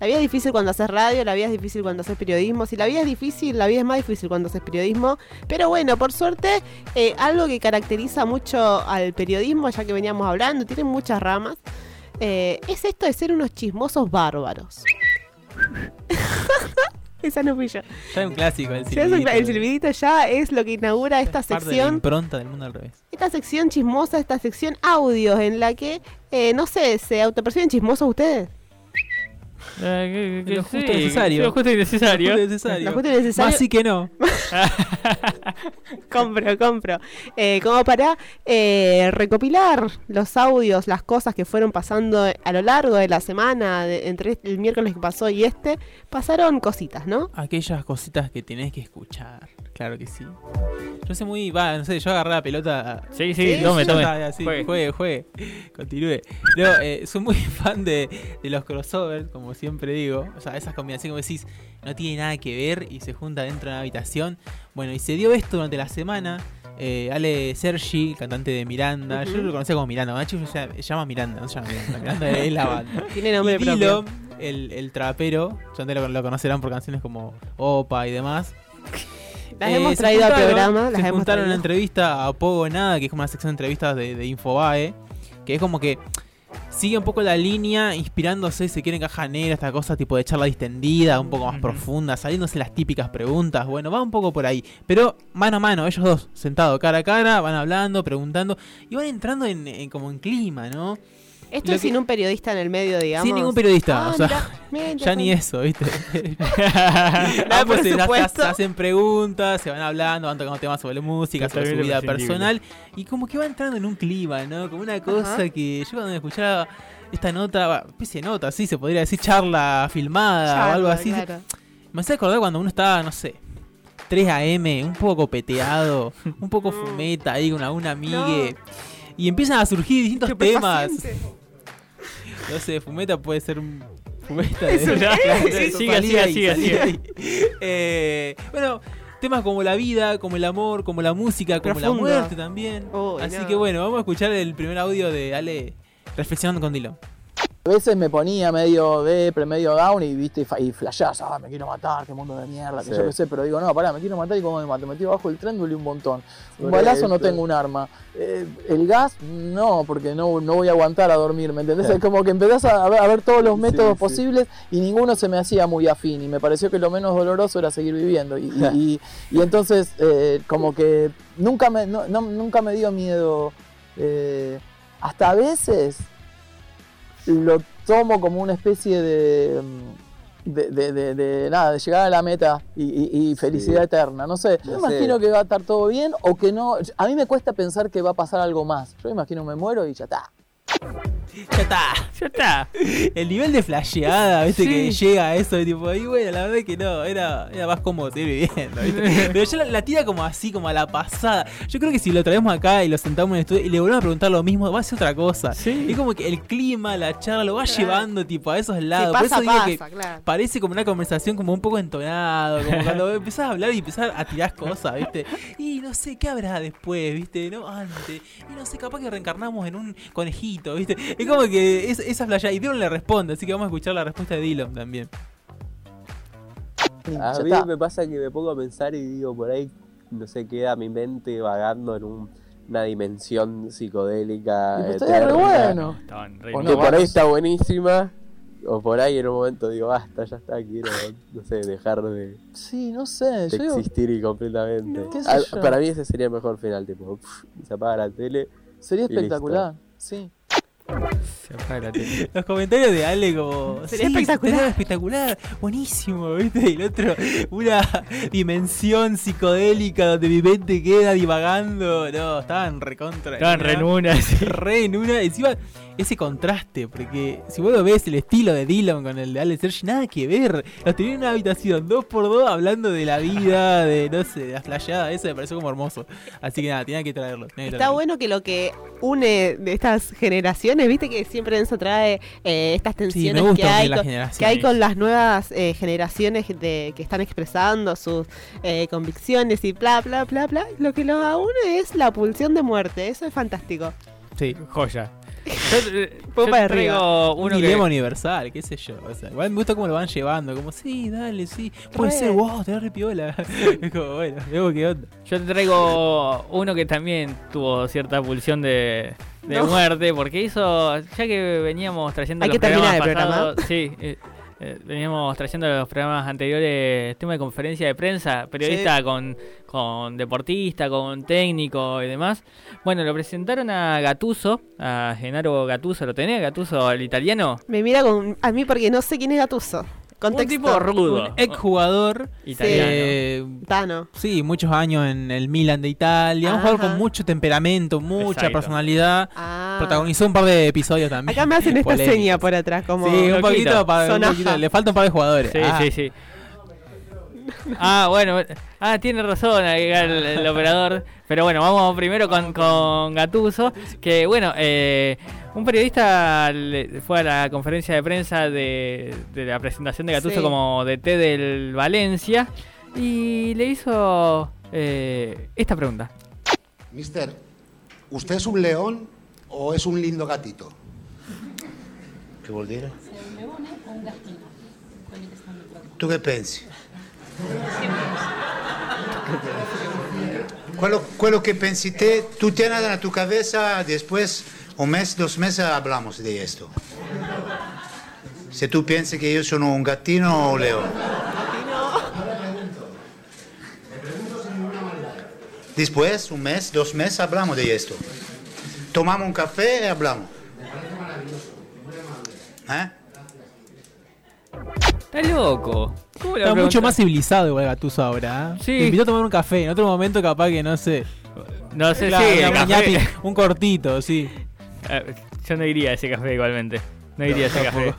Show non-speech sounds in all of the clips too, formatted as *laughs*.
La vida es difícil cuando haces radio, la vida es difícil cuando haces periodismo. Si la vida es difícil, la vida es más difícil cuando haces periodismo. Pero bueno, por suerte, eh, algo que caracteriza mucho al periodismo, ya que veníamos hablando, tiene muchas ramas, eh, es esto de ser unos chismosos bárbaros. *laughs* Esa no fui yo. Ya es un clásico el Ya es un- silbidito. el silbidito ya es lo que inaugura esta Es parte de sección impronta del mundo al revés. esta sección chismosa, esta sección audios en la que, eh, no sé, ¿se autoperciben chismosos ustedes? Eh, que- que Lo justo y necesario. Lo justo y necesario. Justo y necesario. Lo justo y necesario. Más sí que no. *laughs* compro, compro. Eh, como para eh, recopilar los audios, las cosas que fueron pasando a lo largo de la semana, de- entre el miércoles que pasó y este, pasaron cositas, ¿no? Aquellas cositas que tenés que escuchar. Claro que sí. Yo sé muy. Va, no sé, yo agarré la pelota. Sí, sí, Sí, tome, tome. está, ya, sí, Juegue. juegue, juegue. Continúe. No, eh, soy muy *laughs* fan de, de los crossovers, como siempre digo. O sea, esas combinaciones como decís, no tiene nada que ver y se junta dentro de una habitación. Bueno, y se dio esto durante la semana. Eh, Ale Sergi, cantante de Miranda. Yo lo conocía como Miranda. Nacho se llama- Miranda, no se llama Miranda. Miranda *laughs* es la banda. Tiene nombre y propio. El, el trapero, ya antes lo, lo conocerán por canciones como Opa y demás. Las Eh, hemos traído al programa, las se hemos una entrevista a Pogo Nada, que es como una sección de entrevistas de, de Infobae, que es como que sigue un poco la línea, inspirándose, se quiere en caja negra, esta cosa tipo de charla distendida, un poco más profunda, saliéndose las típicas preguntas. Bueno, va un poco por ahí, pero mano a mano, ellos dos, sentados cara a cara, van hablando, preguntando y van entrando en, en como en clima, ¿no? Esto lo es que- sin un periodista en el medio, digamos. Sin ningún periodista, Ah, o sea, *laughs* ya ni eso, ¿viste? *laughs* *laughs* Nada, Ambos por se, hacen preguntas, se van hablando, van tocando temas sobre música, sobre su vida personal. Y como que va entrando en un clima, ¿no? Como una cosa Ajá. que yo cuando escuchaba esta nota, va, especie de nota, sí, se podría decir charla filmada o algo así. claro. Me hace acordar cuando uno estaba, no sé, 3 AM, un poco peteado, un poco fumeta ahí con alguna amigue. Y empiezan a surgir distintos temas. Estupefaciente. No sé, fumeta puede ser un. Fumeta de. siga, salía siga. ahí. Eh, bueno, temas como la vida, como el amor, como la música, como la muerte también. Así no. que bueno, vamos a escuchar el primer audio de Ale reflexionando con Dilo. A veces me ponía medio depre, medio down y viste, y flashás, ah, me quiero matar, qué mundo de mierda, que Sí. yo qué sé, pero digo, no, pará, me quiero matar y cómo me mato, me tiro abajo del tren, duele un montón. Un balazo no eso. tengo un arma. Eh, el gas, no, porque no, no voy a aguantar a dormir, ¿me entendés? Sí. Es como que empezás a ver, a ver todos los métodos sí. posibles y ninguno se me hacía muy afín y me pareció que lo menos doloroso era seguir viviendo. Y, y- y- y entonces, eh, como que nunca me, no- no- nunca me dio miedo. eh, hasta a veces lo tomo como una especie de, mm, de, de- de- de nada, de llegar a la meta y, y- y felicidad Sí. eterna. No sé, yo No imagino sé. que va a estar todo bien o que no. A mí me cuesta pensar que va a pasar algo más. Yo imagino me muero y ya está. Ya está. Ya está. El nivel de flasheada, viste, Sí. que llega a eso, tipo, y bueno, la verdad es que no, era, era más cómodo seguir viviendo, ¿viste? *laughs* Pero ya la, la tira como así, como a la pasada. Yo creo que si lo traemos acá y lo sentamos en el estudio y le volvemos a preguntar lo mismo, va a ser otra cosa. Sí. Es como que el clima, la charla, lo va Claro. llevando, tipo, a esos Sí, lados. Por pasa, eso digo pasa, que claro. parece como una conversación como un poco entonado, como *laughs* cuando empezás a hablar y empezás a tirar cosas, ¿viste? Y no sé, ¿qué habrá después, viste? ¿No? Antes. Y no sé, capaz que reencarnamos en un conejito, ¿viste? Es como que es, esa playa. Y Dylan le responde, así que vamos a escuchar la respuesta de Dylan también. A ya mí está. me pasa que me pongo a pensar y digo, por ahí, no sé, queda mi mente vagando en un- una dimensión psicodélica. Y pues estaría re bueno. Que no, por ahí está buenísima. O por ahí en un momento digo, basta, ya está, quiero, no sé, dejar de, Sí, no sé. de Yo digo, existir y completamente. ¿Qué sé Ah, yo? para mí ese sería el mejor final, tipo, pf, se apaga la tele. sería y listo. espectacular. Sí. *laughs* Los comentarios de Ale como... Sería "Sí, espectacular". sería espectacular, buenísimo, ¿viste? Y el otro, una dimensión psicodélica donde mi mente queda divagando. No, estaban recontra. Estaban re en una. re en una. Encima, ese contraste, porque si vos lo ves, el estilo de Dylan con el de Alex Sergi, nada que ver. Los tenía en una habitación, dos por dos, hablando de la vida, de no sé, de la flayada. Eso me pareció como hermoso. Así que nada, tenía que traerlo. tenía que Está traerlo. bueno que lo que une de estas generaciones, viste que siempre Enzo trae eh, estas tensiones gusta que hay, las con, generaciones. que hay con las nuevas eh, generaciones de, que están expresando sus eh, convicciones y bla, bla, bla, bla. Lo que los une es la pulsión de muerte. Eso es fantástico. Sí. Joya. Yo, eh, yo para traigo Un uno que. dilema universal, qué sé yo. O sea, igual me gusta cómo lo van llevando. Como, sí, dale, sí. Puede ser, wow, te re piola. *laughs* es como, bueno, vemos qué onda. Yo te traigo uno que también tuvo cierta pulsión de, de No. muerte, porque hizo, ya que veníamos trayendo Hay los que terminar el programa. sí, eh, eh, veníamos trayendo los programas anteriores, tema de conferencia de prensa, periodista con, con deportista, con técnico y demás. Bueno, lo presentaron a Gatuso, a Genaro Gatuso, ¿lo tenés? Gatuso, el italiano, Me mira con, a mí porque no sé quién es Gatuso. Un Contexto. tipo rudo, Un exjugador. italiano. eh, Tano. sí, muchos años en el Milan de Italia. Un jugador con mucho temperamento, mucha Exacto. personalidad. Ah. Protagonizó un par de episodios también. Acá me hacen esta polémicos. seña por atrás, como. Sí, un poquito, pa- un poquito, Le falta un par de jugadores. Sí, Ah, sí, sí. Ah, bueno. Ah, tiene razón ahí el, el operador. Pero bueno, vamos primero con, con Gatuso. Que bueno, eh, un periodista le- fue a la conferencia de prensa de, de la presentación de Gatuso Sí. como DT del Valencia. Y le hizo eh, esta pregunta. Mister, ¿usted es un león o es un lindo gatito? Che vuol dire? Tu che pensi? *laughs* Quello, quello que pensi te, tú tienes en tu cabeza, después un mes, dos meses hablamos de esto. Si tú piensas que yo soy un gatino o león. Después, un mes, dos meses, hablamos de esto. Tomamos un café y hablamos. ¿Eh? Está loco. ¿Cómo le Está mucho más civilizado igual Gatuso ahora. ¿eh? Sí. Te invitó a tomar un café. En otro momento capaz que no sé. No sé Claro, si. una el café- mañana, un cortito, sí. Eh, Yo no iría a ese café igualmente. No iría a ese café.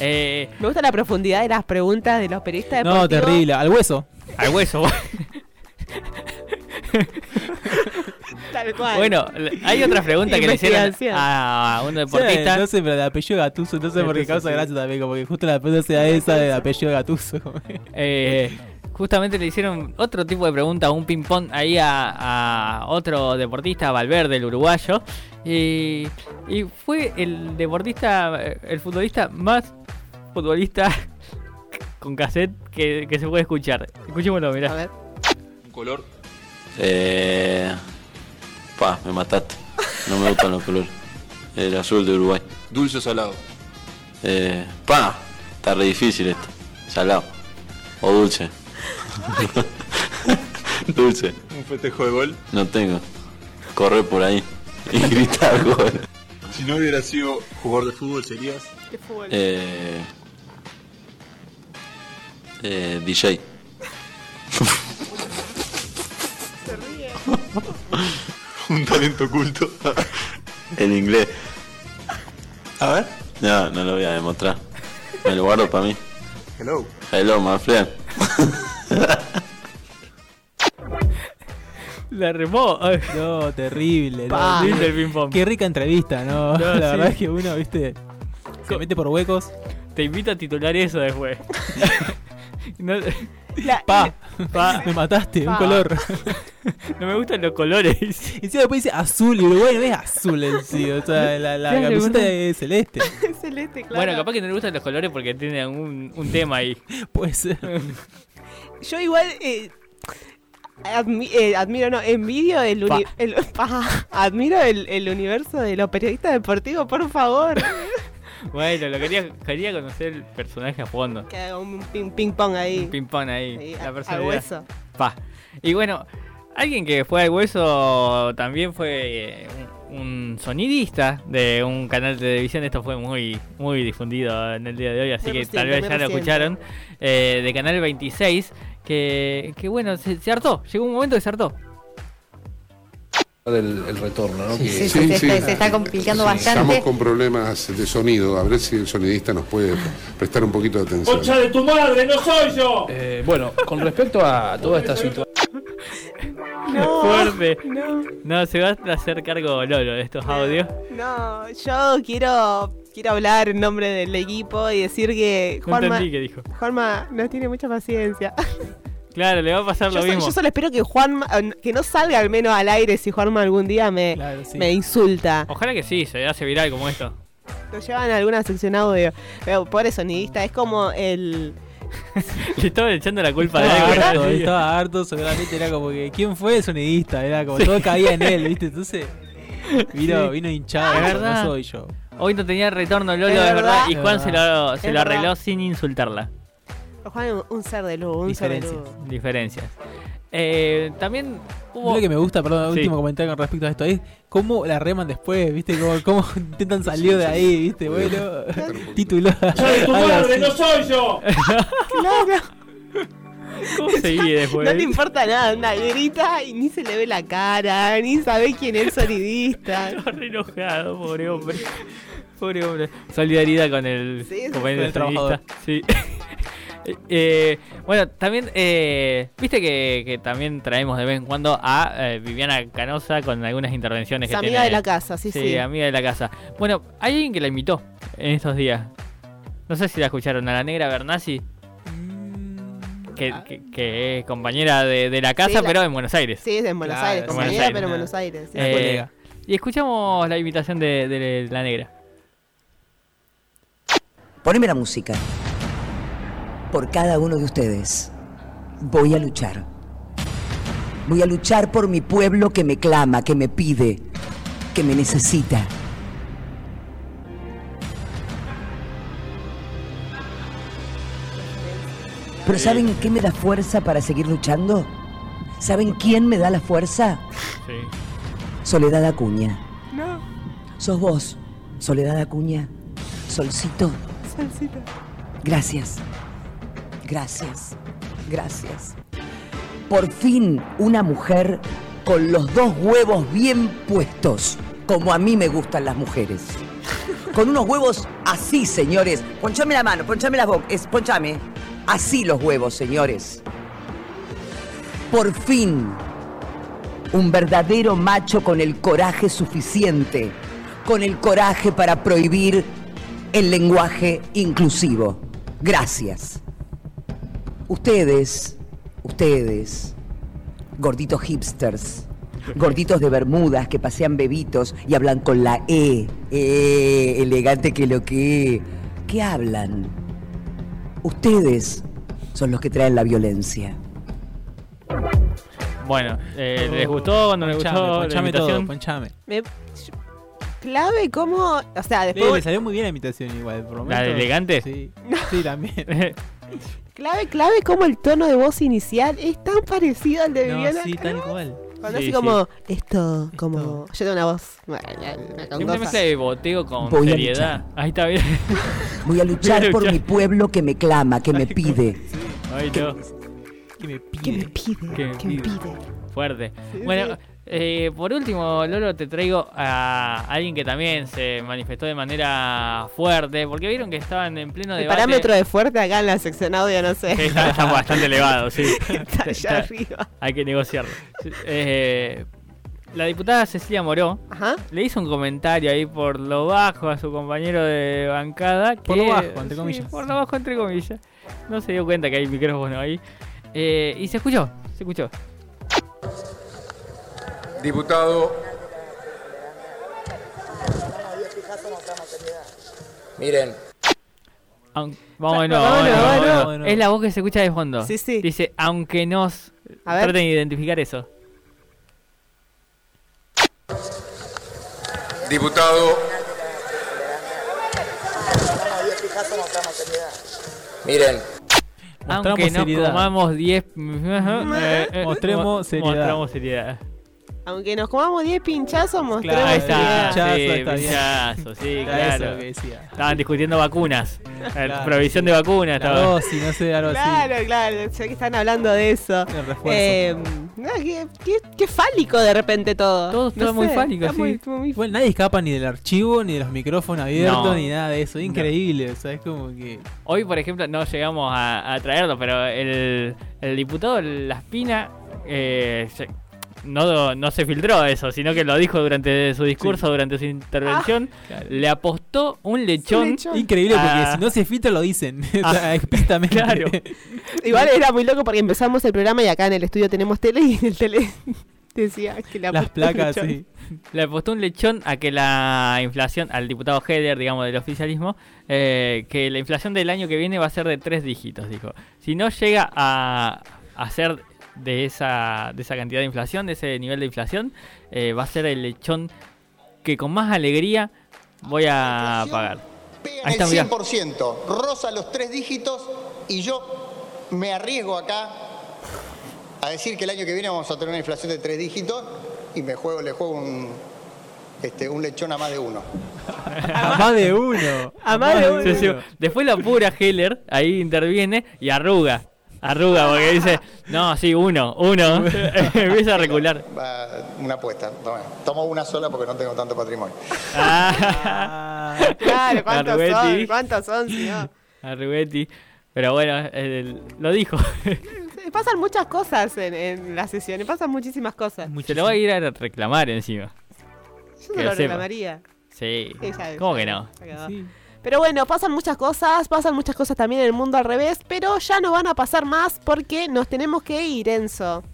Eh, Me gusta la profundidad de las preguntas de los periodistas No, deportivos. terrible. Al hueso. al hueso. *laughs* Tal cual. Bueno, hay otra pregunta que le hicieron a un Sí, deportista. no sé, pero el apellido Gatuso, no sé por qué causa sí. gracia también, como que justo la pregunta sea esa del apellido Gatuso. eh, justamente le hicieron otro tipo de pregunta, un ping-pong ahí a, a otro deportista, Valverde, el uruguayo. Y, y fue el deportista, eh, el futbolista más futbolista *laughs* con cassette que, que se puede escuchar. Escuchémoslo, A mirá. ver. Un color. Eh, pa, me mataste. No me gustan los colores. El azul de Uruguay. Dulce o salado. Eh, pa, está re difícil esto. Salado. O dulce. *laughs* dulce. Un festejo de gol. No tengo. Correr por ahí y gritar gol. Si no hubiera sido jugador de fútbol, serías. Qué fútbol. Eh, eh, DJ. Se ríe. *laughs* *laughs* Un talento oculto. *laughs* El inglés. A ver. No, no lo voy a demostrar. Me lo guardo para mí. Hello. Hello, my friend. *laughs* La remó. Ay, No, terrible. no, terrible. El. Qué rica entrevista, ¿no? No, la sí. verdad es que uno, viste, se mete por huecos. Te invito a titular eso después. no, La- Pa, pa, me mataste, un color. *laughs* no me gustan los colores. Y *laughs* encima después dice azul y Uruguay no es azul en sí. O sea, la, la camiseta es celeste. *laughs* es celeste, claro. Bueno, capaz que no le gustan los colores porque tiene un, un tema ahí. Puede ser. Yo igual eh, admi- eh, admiro, no, envidio el, uni- Pa. el- pa, admiro el, el universo de los periodistas deportivos, por favor. Bueno, lo quería, quería conocer el personaje a fondo. que haga un ping, ping pong ahí. Un ping-pong ahí. ahí, la a- al personalidad. hueso. Pa. Y bueno, alguien que fue al hueso también fue eh, un, sonidista de un canal de televisión. Esto fue muy muy difundido en el día de hoy, así que tal vez ya lo escucharon. eh, de Canal 26. Que, que bueno, se, se hartó. Llegó un momento que se hartó. el, el retorno, ¿no? Sí, Que- sí, sí, se, está, se está complicando Estamos bastante. con problemas de sonido, a ver si el sonidista nos puede prestar un poquito de atención. de tu madre, no soy yo! Eh, bueno, con respecto a toda esta situación, *laughs* No, Fuerte. no, No, se va a hacer cargo Lolo de estos audios. no, yo quiero, quiero hablar en nombre del equipo y decir que No Juanma, entendí qué dijo. Juanma no tiene mucha paciencia. Claro, le va a pasar Yo, lo so- mismo. yo solo espero que Juan que no salga al menos al aire si Juanma algún día me, sí. me insulta. Ojalá que sí, se hace viral como esto. Lo llevan a alguna sección audio. Pero pobre sonidista, es como el. *laughs* Le estaba echando la culpa de Estaba algo. harto, ¿no? estaba harto, seguramente era como que ¿quién fue el sonidista? Era como todo caía en él, ¿viste? Entonces vino, Sí. vino hinchado, Es no verdad. soy yo. Hoy no tenía retorno Lolo, de verdad, verdad. y Juan se lo, se lo arregló verdad. sin insultarla. Juan es un ser de luz, un ser de Diferencias. luz. Diferencias. Eh, también hubo... Lo que me gusta, perdón, Sí. último comentario con respecto a esto, es cómo la reman después, ¿viste? Cómo, cómo *laughs* intentan salir de ahí, ¿viste? Bueno, *laughs* título. *laughs* algo así. soy yo! Claro. ¿Cómo seguí después? No le importa nada, anda, grita y ni se le ve la cara, ni sabe quién es el sonidista. Estaba re enojado, pobre hombre. Pobre hombre. Solidaridad con el Sí, compañero con el sonidista. Sí. Eh, bueno, también, eh, viste que, que también traemos de vez en cuando a eh, Viviana Canosa con algunas intervenciones Es que amiga tiene. de la casa, sí, sí. amiga de la casa. Bueno, hay alguien que la invitó en estos días. No sé si la escucharon, a la negra Bernasi, que, que- que es compañera de, de la casa, Sí, la- pero en Buenos Aires. Sí, es en Buenos Claro, Aires, compañera, Buenos Aires, pero en. Buenos Aires. sí. Eh, y escuchamos la invitación de, de la negra. Poneme la música. Por cada uno de ustedes. Voy a luchar. Voy a luchar por mi pueblo que me clama, que me pide, que me necesita. Pero ¿saben qué me da fuerza para seguir luchando? ¿Saben quién me da la fuerza? Sí. Soledad Acuña. No, Sos vos, Soledad Acuña. Solcito. salsita. Gracias. Gracias. Gracias. Por fin una mujer con los dos huevos bien puestos, como a mí me gustan las mujeres. Con unos huevos así, señores. Ponchame la mano, ponchame la boca, es, ponchame. Así los huevos, señores. Por fin un verdadero macho con el coraje suficiente, con el coraje para prohibir el lenguaje inclusivo. Gracias. Ustedes, ustedes, gorditos hipsters, gorditos de Bermudas que pasean bebitos y hablan con la E, eh, elegante que lo que, ¿qué hablan? Ustedes son los que traen la violencia. Bueno, eh, ¿les gustó cuando les Ponchame, gustó la todo, ponchame. Me- clave cómo. O sea, después. le salió muy bien la imitación igual, por lo ¿La de elegante? Sí, *laughs* sí, también. *laughs* Clave, clave cómo el tono de voz inicial es tan parecido al de no, Viviana. sí, tal cual. Cuando Sí, así como, esto, como. Yo tengo una voz. bueno, una Una congoja. mezcla de boteo con Voy a seriedad. Ahí está bien. Voy a luchar por mi pueblo que me clama, que me pide. Ay, no. Que me ¿Qué me pide. pide? ¿Qué me ¿Qué me pide? pide? Fuerte. Sí, Bueno, sí. eh, por último, Lolo, te traigo a alguien que también se manifestó de manera fuerte, porque vieron que estaban en pleno El debate. parámetro de fuerte acá en la sección audio, no sé. Está, está bastante elevado, sí. *laughs* Está allá Está- arriba. Hay que negociarlo. Eh, la diputada Cecilia Moró Ajá. le hizo un comentario ahí por lo bajo a su compañero de bancada. Por lo bajo, entre sí, comillas. por lo bajo, entre comillas. No se dio cuenta que hay micrófono ahí. Eh, y se escuchó, se escuchó. Diputado. Miren, Aun- Vamos de Sa- nuevo, vamos de vamos de nuevo, nuevo. vamos de nuevo. Es la voz que se escucha de fondo. Sí, sí. Dice, aunque nos... A ver. Traten de identificar eso. diputado. Miren, Aunque Mostramos nos seriedad. comamos 10... *laughs* eh, eh, Mostremos mo- seriedad. Mostramos seriedad. Aunque nos comamos 10 pinchazos, mostremos Claro, Ahí seriedad. está, pinchazo, sí, está bien. pinchazo, sí, claro. eso que decía. Estaban discutiendo vacunas. Eh, Claro, provisión sí. de vacunas. La estaba. dosis, no sé, algo así. Claro, claro, sé que están hablando de eso. El refuerzo. Eh, no, qué, qué- qué fálico de repente todo. Todo está muy fálico, está sí. muy- muy- Igual nadie escapa ni del archivo, ni de los micrófonos abiertos, No. ni nada de eso. Increíble, o sea, es como que. Hoy, por ejemplo, no llegamos a, a traerlo, pero el, el diputado Laspina eh, no, no se filtró eso, sino que lo dijo durante su discurso, durante su intervención. Le apostó un lechón. lechón. Increíble porque si no se filtra lo dicen. *laughs* Ah, claro. *laughs* Igual era muy loco porque empezamos el programa y acá en el estudio tenemos tele y en el tele *laughs* decía que la Las placas, sí. Le apostó un lechón a que la inflación, al diputado Heller, digamos, del oficialismo, eh, que la inflación del año que viene va a ser de tres dígitos, dijo. Si no llega a, a ser de esa, de esa cantidad de inflación, de ese nivel de inflación, eh, va a ser el lechón que con más alegría voy a pagar. Ahí está, el mirá. 100%, rosa los tres dígitos y yo me arriesgo acá a decir que el año que viene vamos a tener una inflación de tres dígitos y me juego, le juego un, este, un lechón a más de uno. *laughs* A más de uno. A más de uno. Después la pura Heller ahí interviene y arruga. Arruga porque dice, no, sí, uno, uno. *laughs* Empieza a recular. Va, una apuesta. Toma. Tomo una sola porque no tengo tanto patrimonio. Ah, Claro, ¿cuántos Arrubetti. son? ¿Cuántos son? Si no? Arrubetti. Pero bueno, el- lo dijo. Pasan muchas cosas en, en las sesiones, pasan muchísimas cosas. Se lo va a ir a reclamar encima. Yo se lo reclamaría. Sí. Sí, ¿Cómo que no? quedó. Pero bueno, pasan muchas cosas, pasan muchas cosas también en el mundo al revés, pero ya no van a pasar más porque nos tenemos que ir, Enzo.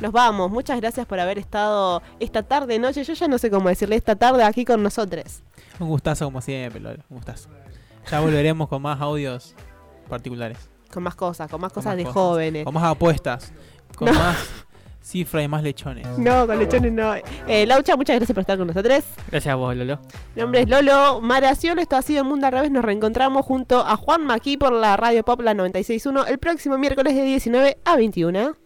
Nos vamos. Muchas gracias por haber estado esta tarde, noche. Yo ya no sé cómo decirle esta tarde aquí con nosotros. Un gustazo como siempre, Lolo. Un gustazo. Ya volveremos con más audios particulares. Con más cosas, con más Con cosas más de cosas, jóvenes. Con más apuestas. Con No. más cifra y más lechones. No, con lechones no. Eh, Laucha, muchas gracias por estar con nosotros. Gracias a vos, Lolo. Mi nombre es Lolo Maraciolo, esto ha sido Mundo al Revés. Nos reencontramos junto a Juan Maquí por la Radio Pop la 96.1 el próximo miércoles de 19 a 21.